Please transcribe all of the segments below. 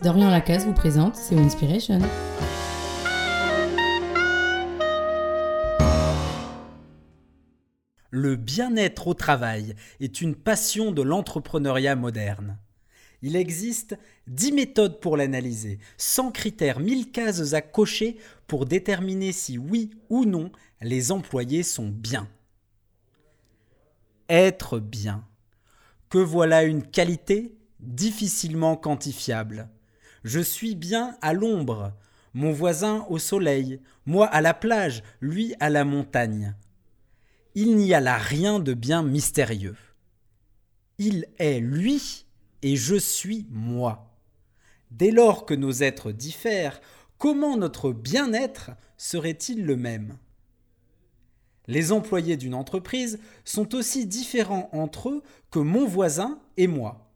Dorian Lacasse vous présente C'est Inspiration. Le bien-être au travail est une passion de l'entrepreneuriat moderne. Il existe 10 méthodes pour l'analyser, 100 critères, 1000 cases à cocher pour déterminer si oui ou non les employés sont bien. Être bien. Que voilà une qualité difficilement quantifiable. Je suis bien à l'ombre, mon voisin au soleil, moi à la plage, lui à la montagne. Il n'y a là rien de bien mystérieux. Il est lui et je suis moi. Dès lors que nos êtres diffèrent, comment notre bien-être serait-il le même? Les employés d'une entreprise sont aussi différents entre eux que mon voisin et moi.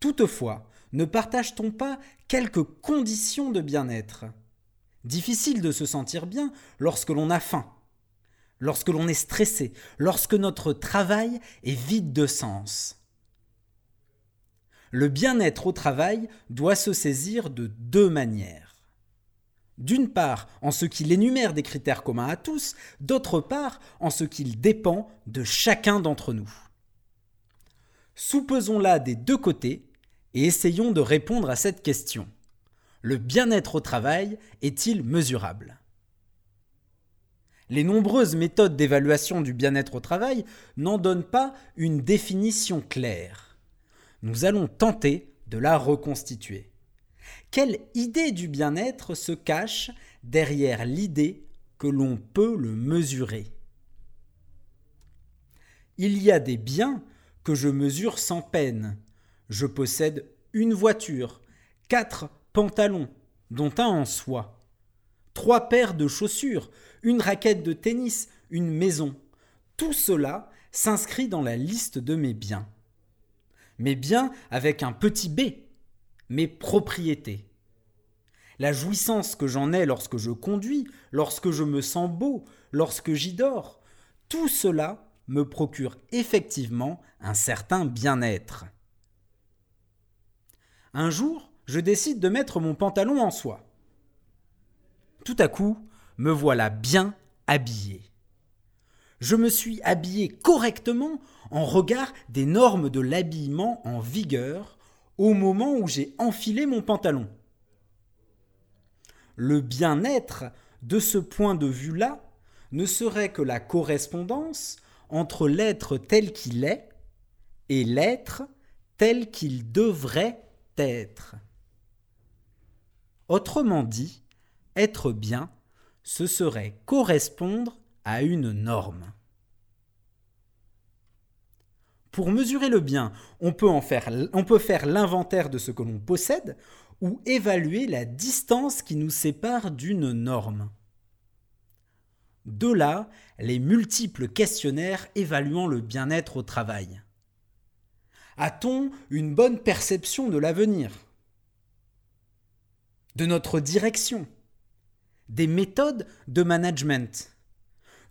Toutefois, ne partage-t-on pas quelques conditions de bien-être? Difficile de se sentir bien lorsque l'on a faim, lorsque l'on est stressé, lorsque notre travail est vide de sens. Le bien-être au travail doit se saisir de deux manières. D'une part, en ce qu'il énumère des critères communs à tous, d'autre part, en ce qu'il dépend de chacun d'entre nous. Soupesons-la des deux côtés et essayons de répondre à cette question. Le bien-être au travail est-il mesurable? Les nombreuses méthodes d'évaluation du bien-être au travail n'en donnent pas une définition claire. Nous allons tenter de la reconstituer. Quelle idée du bien-être se cache derrière l'idée que l'on peut le mesurer? Il y a des biens que je mesure sans peine, je possède une voiture, quatre pantalons, dont un en soie, trois paires de chaussures, une raquette de tennis, une maison. Tout cela s'inscrit dans la liste de mes biens. Mes biens avec un petit b, mes propriétés. La jouissance que j'en ai lorsque je conduis, lorsque je me sens beau, lorsque j'y dors, tout cela me procure effectivement un certain bien-être. Un jour, je décide de mettre mon pantalon en soie. Tout à coup, me voilà bien habillé. Je me suis habillé correctement en regard des normes de l'habillement en vigueur au moment où j'ai enfilé mon pantalon. Le bien-être, de ce point de vue-là, ne serait que la correspondance entre l'être tel qu'il est et l'être tel qu'il devrait Autrement dit, être bien, ce serait correspondre à une norme. Pour mesurer le bien, on peut faire l'inventaire de ce que l'on possède ou évaluer la distance qui nous sépare d'une norme. De là, les multiples questionnaires évaluant le bien-être au travail. A-t-on une bonne perception de l'avenir? De notre direction? Des méthodes de management?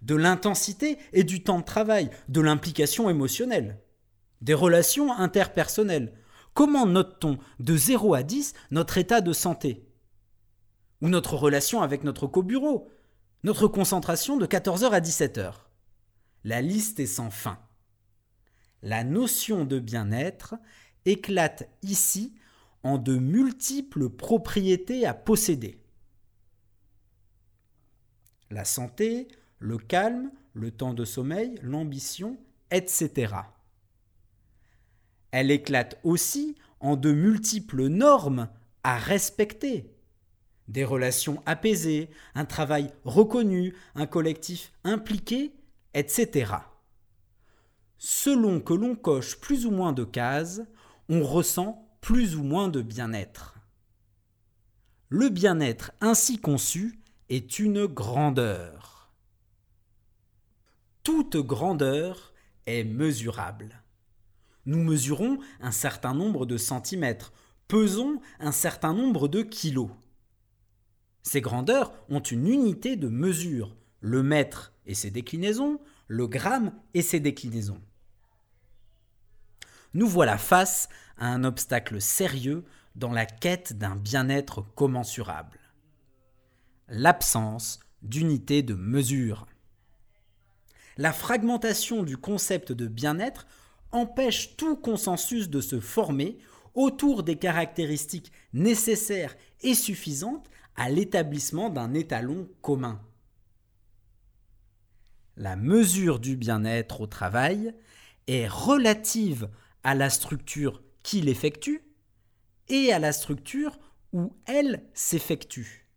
De l'intensité et du temps de travail? De l'implication émotionnelle? Des relations interpersonnelles? Comment note-t-on de 0 à 10 notre état de santé? Ou notre relation avec notre co-bureau? Notre concentration de 14h à 17h La liste est sans fin la notion de bien-être éclate ici en de multiples propriétés à posséder. La santé, le calme, le temps de sommeil, l'ambition, etc. Elle éclate aussi en de multiples normes à respecter. Des relations apaisées, un travail reconnu, un collectif impliqué, etc selon que l'on coche plus ou moins de cases, on ressent plus ou moins de bien-être. Le bien-être ainsi conçu est une grandeur. Toute grandeur est mesurable. Nous mesurons un certain nombre de centimètres, pesons un certain nombre de kilos. Ces grandeurs ont une unité de mesure, le mètre et ses déclinaisons, le gramme et ses déclinaisons nous voilà face à un obstacle sérieux dans la quête d'un bien-être commensurable. L'absence d'unité de mesure. La fragmentation du concept de bien-être empêche tout consensus de se former autour des caractéristiques nécessaires et suffisantes à l'établissement d'un étalon commun. La mesure du bien-être au travail est relative à la structure qui l'effectue et à la structure où elle s'effectue.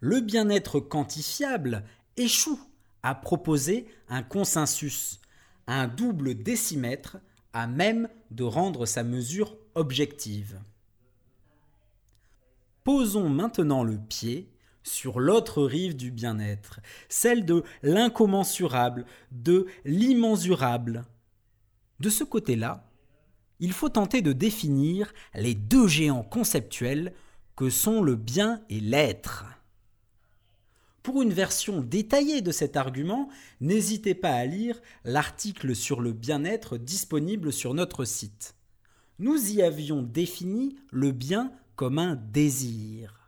Le bien-être quantifiable échoue à proposer un consensus, un double décimètre à même de rendre sa mesure objective. Posons maintenant le pied sur l'autre rive du bien-être, celle de l'incommensurable, de l'immensurable. De ce côté-là, il faut tenter de définir les deux géants conceptuels que sont le bien et l'être. Pour une version détaillée de cet argument, n'hésitez pas à lire l'article sur le bien-être disponible sur notre site. Nous y avions défini le bien comme un désir.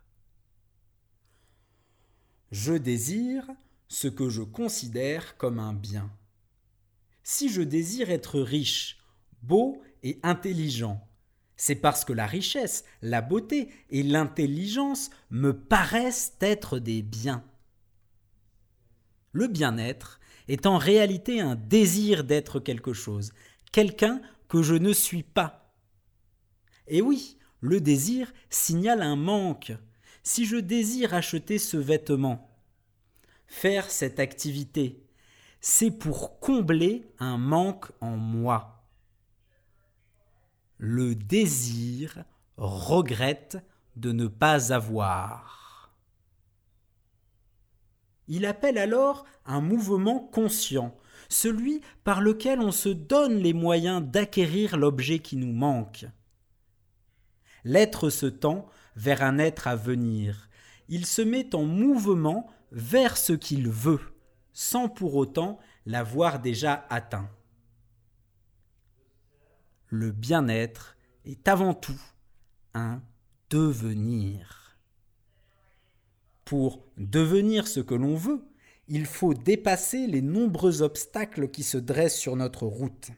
Je désire ce que je considère comme un bien. Si je désire être riche, beau et intelligent, c'est parce que la richesse, la beauté et l'intelligence me paraissent être des biens. Le bien-être est en réalité un désir d'être quelque chose, quelqu'un que je ne suis pas. Et oui, le désir signale un manque. Si je désire acheter ce vêtement, faire cette activité, c'est pour combler un manque en moi. Le désir regrette de ne pas avoir. Il appelle alors un mouvement conscient, celui par lequel on se donne les moyens d'acquérir l'objet qui nous manque. L'être se tend vers un être à venir, il se met en mouvement vers ce qu'il veut, sans pour autant l'avoir déjà atteint. Le bien-être est avant tout un devenir. Pour devenir ce que l'on veut, il faut dépasser les nombreux obstacles qui se dressent sur notre route.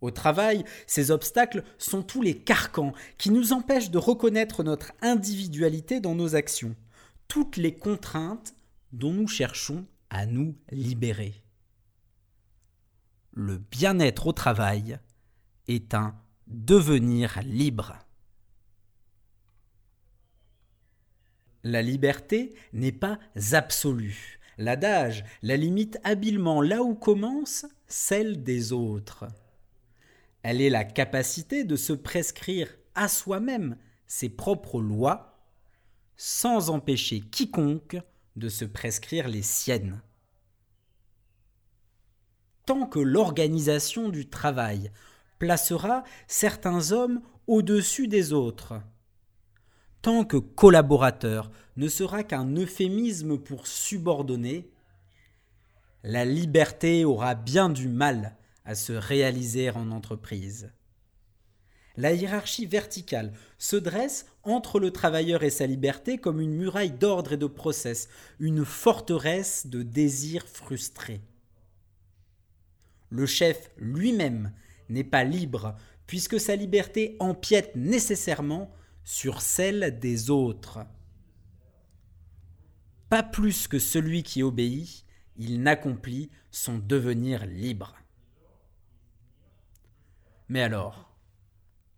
Au travail, ces obstacles sont tous les carcans qui nous empêchent de reconnaître notre individualité dans nos actions, toutes les contraintes dont nous cherchons à nous libérer. Le bien-être au travail est un devenir libre. La liberté n'est pas absolue. L'adage la limite habilement là où commence celle des autres. Elle est la capacité de se prescrire à soi-même ses propres lois sans empêcher quiconque de se prescrire les siennes. Tant que l'organisation du travail placera certains hommes au-dessus des autres, tant que collaborateur ne sera qu'un euphémisme pour subordonner, la liberté aura bien du mal à se réaliser en entreprise. La hiérarchie verticale se dresse entre le travailleur et sa liberté comme une muraille d'ordre et de process, une forteresse de désirs frustrés. Le chef lui-même n'est pas libre, puisque sa liberté empiète nécessairement sur celle des autres. Pas plus que celui qui obéit, il n'accomplit son devenir libre. Mais alors,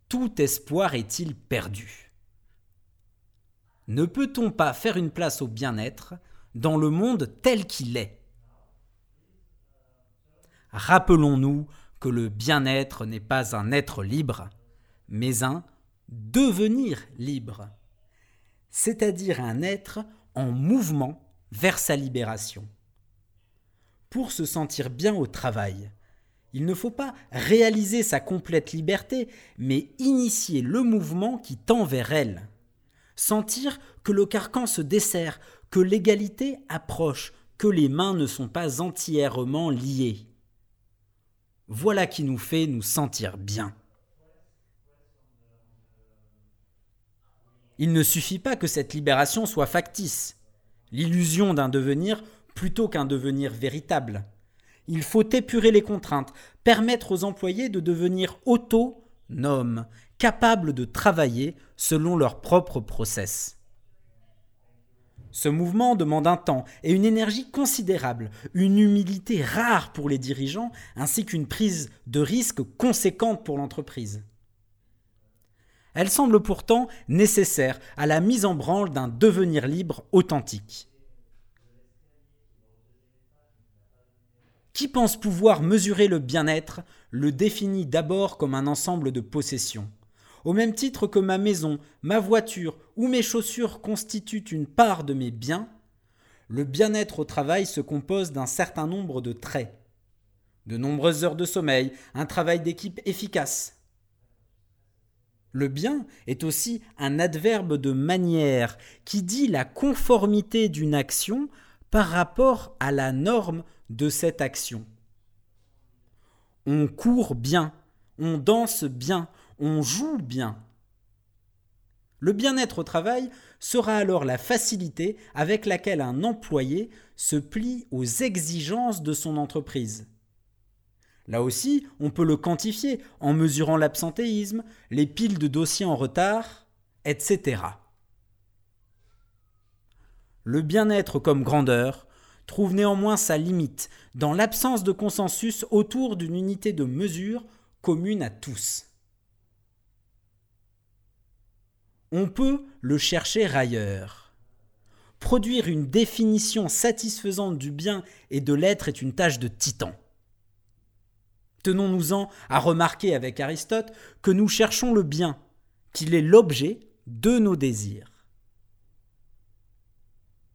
tout espoir est-il perdu? Ne peut-on pas faire une place au bien-être dans le monde tel qu'il est? Rappelons-nous que le bien-être n'est pas un être libre, mais un devenir libre, c'est-à-dire un être en mouvement vers sa libération. Pour se sentir bien au travail, il ne faut pas réaliser sa complète liberté, mais initier le mouvement qui tend vers elle. Sentir que le carcan se dessert, que l'égalité approche, que les mains ne sont pas entièrement liées. Voilà qui nous fait nous sentir bien. Il ne suffit pas que cette libération soit factice, l'illusion d'un devenir plutôt qu'un devenir véritable. Il faut épurer les contraintes, permettre aux employés de devenir autonomes, capables de travailler selon leur propre process. Ce mouvement demande un temps et une énergie considérable, une humilité rare pour les dirigeants, ainsi qu'une prise de risque conséquente pour l'entreprise. Elle semble pourtant nécessaire à la mise en branle d'un devenir libre authentique. Qui pense pouvoir mesurer le bien-être le définit d'abord comme un ensemble de possessions. Au même titre que ma maison, ma voiture ou mes chaussures constituent une part de mes biens, le bien-être au travail se compose d'un certain nombre de traits. De nombreuses heures de sommeil, un travail d'équipe efficace. Le bien est aussi un adverbe de manière qui dit la conformité d'une action par rapport à la norme de cette action. On court bien, on danse bien, on joue bien. Le bien-être au travail sera alors la facilité avec laquelle un employé se plie aux exigences de son entreprise. Là aussi, on peut le quantifier en mesurant l'absentéisme, les piles de dossiers en retard, etc. Le bien-être comme grandeur trouve néanmoins sa limite dans l'absence de consensus autour d'une unité de mesure commune à tous. On peut le chercher ailleurs. Produire une définition satisfaisante du bien et de l'être est une tâche de titan. Tenons-nous-en à remarquer avec Aristote que nous cherchons le bien, qu'il est l'objet de nos désirs.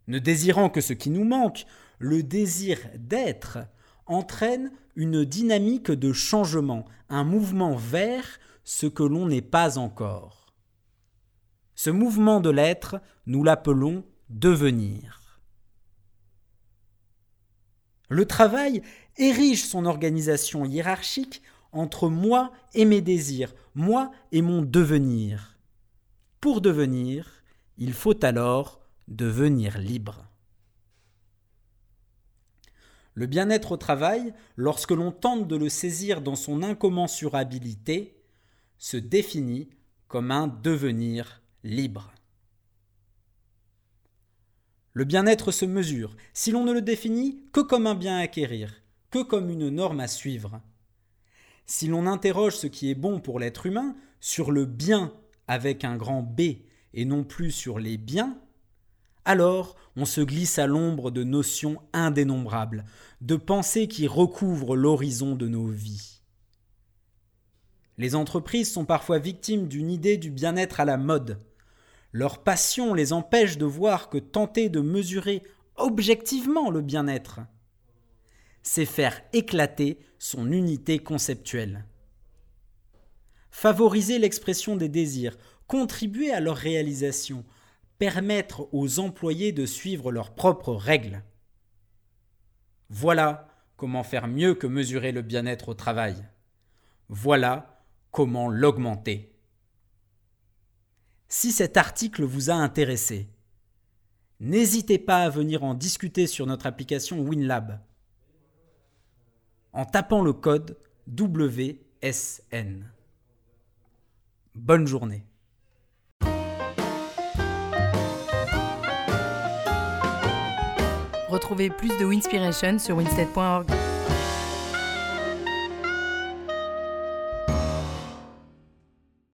Ne désirant que ce qui nous manque, le désir d'être entraîne une dynamique de changement, un mouvement vers ce que l'on n'est pas encore. Ce mouvement de l'être, nous l'appelons devenir. Le travail érige son organisation hiérarchique entre moi et mes désirs, moi et mon devenir. Pour devenir, il faut alors devenir libre. Le bien-être au travail, lorsque l'on tente de le saisir dans son incommensurabilité, se définit comme un devenir libre. Le bien-être se mesure si l'on ne le définit que comme un bien à acquérir, que comme une norme à suivre. Si l'on interroge ce qui est bon pour l'être humain sur le bien avec un grand B et non plus sur les biens, alors on se glisse à l'ombre de notions indénombrables, de pensées qui recouvrent l'horizon de nos vies. Les entreprises sont parfois victimes d'une idée du bien-être à la mode. Leur passion les empêche de voir que tenter de mesurer objectivement le bien-être, c'est faire éclater son unité conceptuelle. Favoriser l'expression des désirs, contribuer à leur réalisation, permettre aux employés de suivre leurs propres règles. Voilà comment faire mieux que mesurer le bien-être au travail. Voilà comment l'augmenter. Si cet article vous a intéressé, n'hésitez pas à venir en discuter sur notre application WinLab en tapant le code WSN. Bonne journée. Retrouvez plus de Winspiration sur winstead.org.